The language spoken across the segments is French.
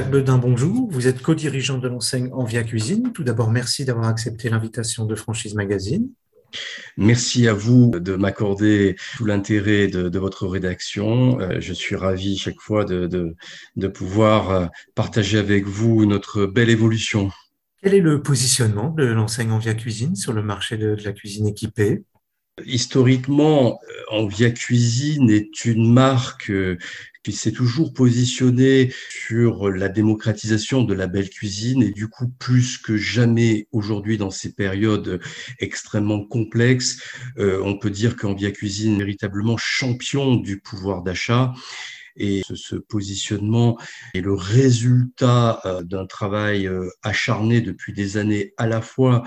Jacques Bedin, bonjour. Vous êtes co-dirigeant de l'enseigne Envia Cuisine. Tout d'abord, merci d'avoir accepté l'invitation de Franchise Magazine. Merci à vous de m'accorder tout l'intérêt de, votre rédaction. Euh, je suis ravi chaque fois de, de, pouvoir euh, partager avec vous notre belle évolution. Quel est le positionnement de l'enseigne Envia Cuisine sur le marché de la cuisine équipée? Historiquement, Envia Cuisine est une marque qui s'est toujours positionné sur la démocratisation de la belle cuisine et du coup plus que jamais aujourd'hui dans ces périodes extrêmement complexes, euh, on peut dire qu'Envia Cuisine est véritablement champion du pouvoir d'achat. Et ce, positionnement est le résultat euh, d'un travail euh, acharné depuis des années à la fois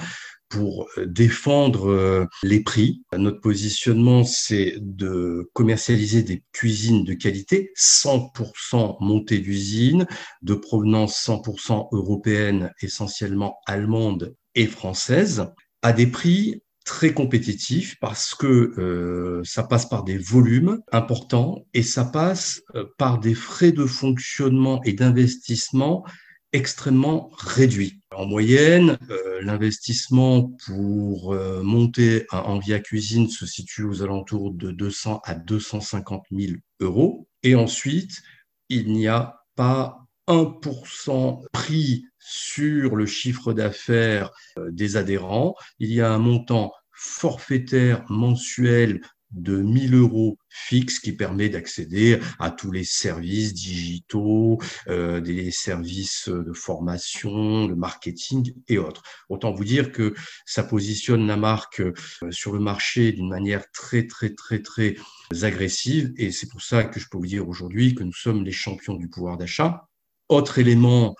pour euh, défendre euh, les prix. Notre positionnement, c'est de commercialiser des cuisines de qualité 100% montées d'usine, de provenance 100% européenne, essentiellement allemande et française, à des prix très compétitifs parce que euh, ça passe par des volumes importants et ça passe par des frais de fonctionnement et d'investissement extrêmement réduits. En moyenne, euh, l'investissement pour euh, monter un via Cuisine se situe aux alentours de 200 à 250 000 euros. Et ensuite, il n'y a pas 1% pris sur le chiffre d'affaires euh, des adhérents. Il y a un montant forfaitaire mensuel de 1000 euros fixe qui permet d'accéder à tous les services digitaux, euh, des services de formation, de marketing et autres. Autant vous dire que ça positionne la marque euh, sur le marché d'une manière très, très, très, très agressive et c'est pour ça que je peux vous dire aujourd'hui que nous sommes les champions du pouvoir d'achat. Autre élément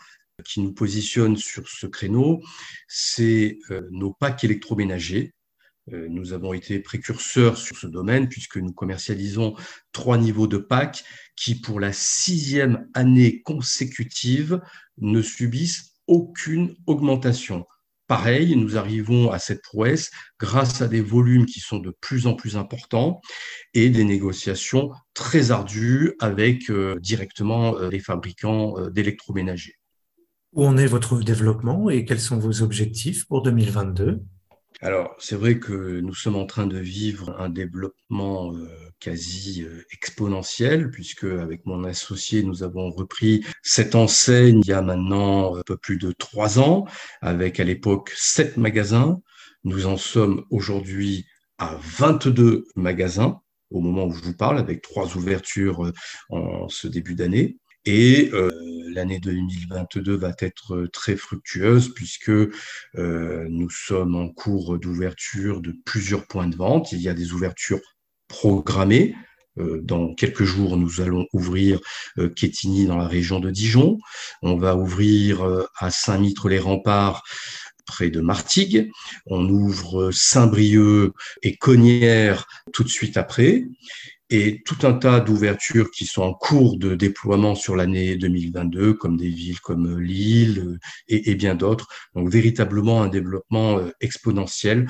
qui nous positionne sur ce créneau, c'est euh, nos packs électroménagers nous avons été précurseurs sur ce domaine puisque nous commercialisons trois niveaux de PAC qui, pour la sixième année consécutive, ne subissent aucune augmentation. Pareil, nous arrivons à cette prouesse grâce à des volumes qui sont de plus en plus importants et des négociations très ardues avec euh, directement euh, les fabricants d'électroménagers. Où en est votre développement et quels sont vos objectifs pour 2022 alors, c'est vrai que nous sommes en train de vivre un développement euh, quasi euh, exponentiel, puisque avec mon associé, nous avons repris cette enseigne il y a maintenant un peu plus de trois ans, avec à l'époque sept magasins. Nous en sommes aujourd'hui à 22 magasins au moment où je vous parle, avec trois ouvertures euh, en ce début d'année. Et l'année 2022 va être très fructueuse puisque euh, nous sommes en cours d'ouverture de plusieurs points de vente. Il y a des ouvertures programmées. Euh, dans quelques jours, nous allons ouvrir euh, Quétigny dans la région de Dijon. On va ouvrir euh, à Saint-Mitre-les-Remparts près de Martigues. On ouvre Saint-Brieuc et Cognières tout de suite après et tout un tas d'ouvertures qui sont en cours de déploiement sur l'année 2022, comme des villes comme Lille euh, et, bien d'autres. Donc véritablement un développement euh, exponentiel.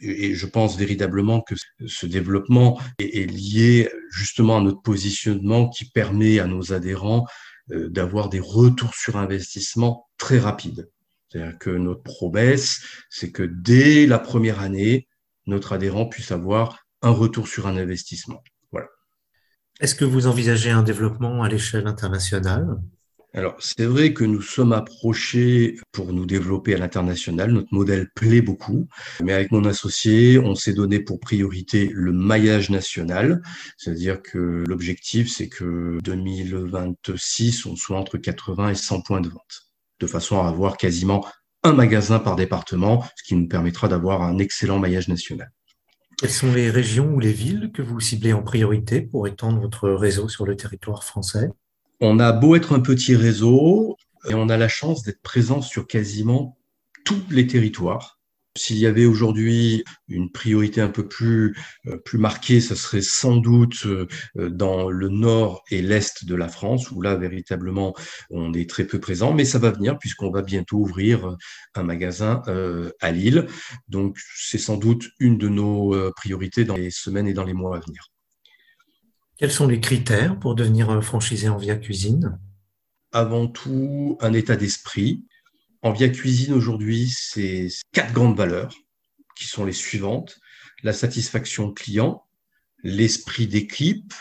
Et je pense véritablement que ce développement est, lié justement à notre positionnement qui permet à nos adhérents euh, d'avoir des retours sur investissement très rapides. C'est-à-dire que notre promesse, c'est que dès la première année, notre adhérent puisse avoir un retour sur un investissement. Est-ce que vous envisagez un développement à l'échelle internationale? Alors, c'est vrai que nous sommes approchés pour nous développer à l'international. Notre modèle plaît beaucoup. Mais avec mon associé, on s'est donné pour priorité le maillage national. C'est-à-dire que l'objectif, c'est que 2026, on soit entre 80 et 100 points de vente. De façon à avoir quasiment un magasin par département, ce qui nous permettra d'avoir un excellent maillage national. Quelles sont les régions ou les villes que vous ciblez en priorité pour étendre votre réseau sur le territoire français? On a beau être un petit réseau, et on a la chance d'être présent sur quasiment tous les territoires. S'il y avait aujourd'hui une priorité un peu plus, euh, plus marquée, ce serait sans doute euh, dans le nord et l'est de la France, où là, véritablement, on est très peu présent, mais ça va venir puisqu'on va bientôt ouvrir un magasin euh, à Lille. Donc, c'est sans doute une de nos priorités dans les semaines et dans les mois à venir. Quels sont les critères pour devenir franchisé en Via Cuisine? Avant tout un état d'esprit. En Via Cuisine aujourd'hui, c'est quatre grandes valeurs qui sont les suivantes. La satisfaction client, l'esprit d'équipe,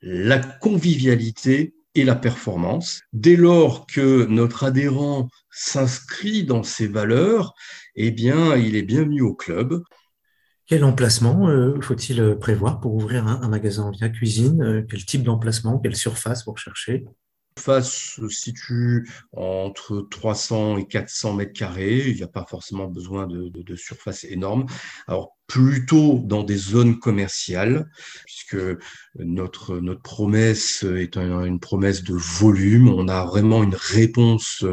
la convivialité et la performance. Dès lors que notre adhérent s'inscrit dans ces valeurs, eh bien, il est bienvenu au club. Quel emplacement euh, faut-il prévoir pour ouvrir un, magasin en via cuisine? Euh, Quel type d'emplacement Quelle surface pour chercher? Surface se situe entre 300 et 400 mètres carrés. Il n'y a pas forcément besoin de, de, surface énorme. Alors, plutôt dans des zones commerciales, puisque notre, notre promesse est une promesse de volume. On a vraiment une réponse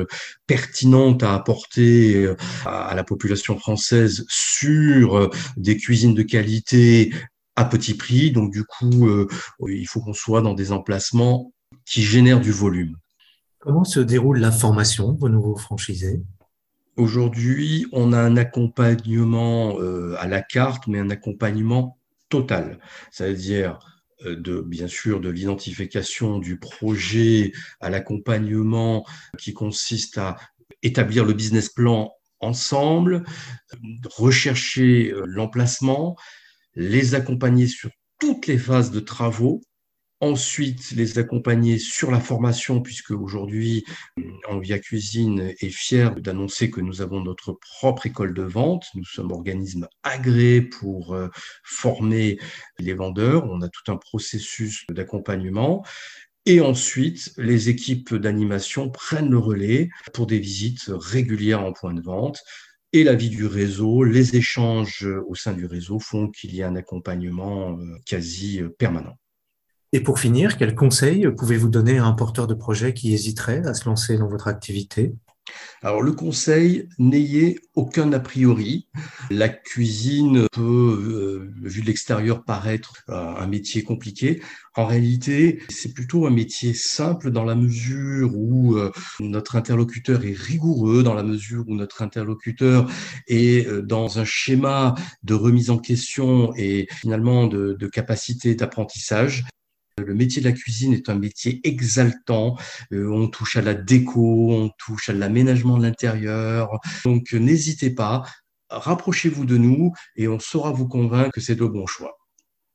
pertinente à apporter à la population française sur des cuisines de qualité à petit prix. Donc, du coup, euh, il faut qu'on soit dans des emplacements qui génèrent du volume. Comment se déroule la formation vos nouveaux franchisés? Aujourd'hui, on a un accompagnement euh, à la carte, mais un accompagnement total. C'est-à-dire euh, de bien sûr de l'identification du projet à l'accompagnement qui consiste à établir le business plan ensemble, rechercher euh, l'emplacement, les accompagner sur toutes les phases de travaux Ensuite, les accompagner sur la formation, puisque aujourd'hui, en Via Cuisine est fier d'annoncer que nous avons notre propre école de vente. Nous sommes organisme agréé pour euh, former les vendeurs. On a tout un processus d'accompagnement. Et ensuite, les équipes d'animation prennent le relais pour des visites régulières en point de vente. Et la vie du réseau, les échanges au sein du réseau font qu'il y a un accompagnement euh, quasi euh, permanent. Et pour finir, quels conseils pouvez-vous donner à un porteur de projet qui hésiterait à se lancer dans votre activité? Alors le conseil, n'ayez aucun a priori. La cuisine peut, euh, vu de l'extérieur, paraître euh, un métier compliqué. En réalité, c'est plutôt un métier simple dans la mesure où euh, notre interlocuteur est rigoureux, dans la mesure où notre interlocuteur est dans un schéma de remise en question et finalement de, de capacité d'apprentissage. Le métier de la cuisine est un métier exaltant. Euh, on touche à la déco, on touche à l'aménagement de l'intérieur. Donc n'hésitez pas, rapprochez-vous de nous et on saura vous convaincre que c'est le bon choix.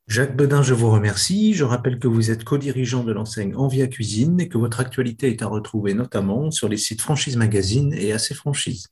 Jacques Bedin, je vous remercie. Je rappelle que vous êtes co-dirigeant de l'enseigne Envia Cuisine et que votre actualité est à retrouver notamment sur les sites Franchise Magazine et AC Franchise.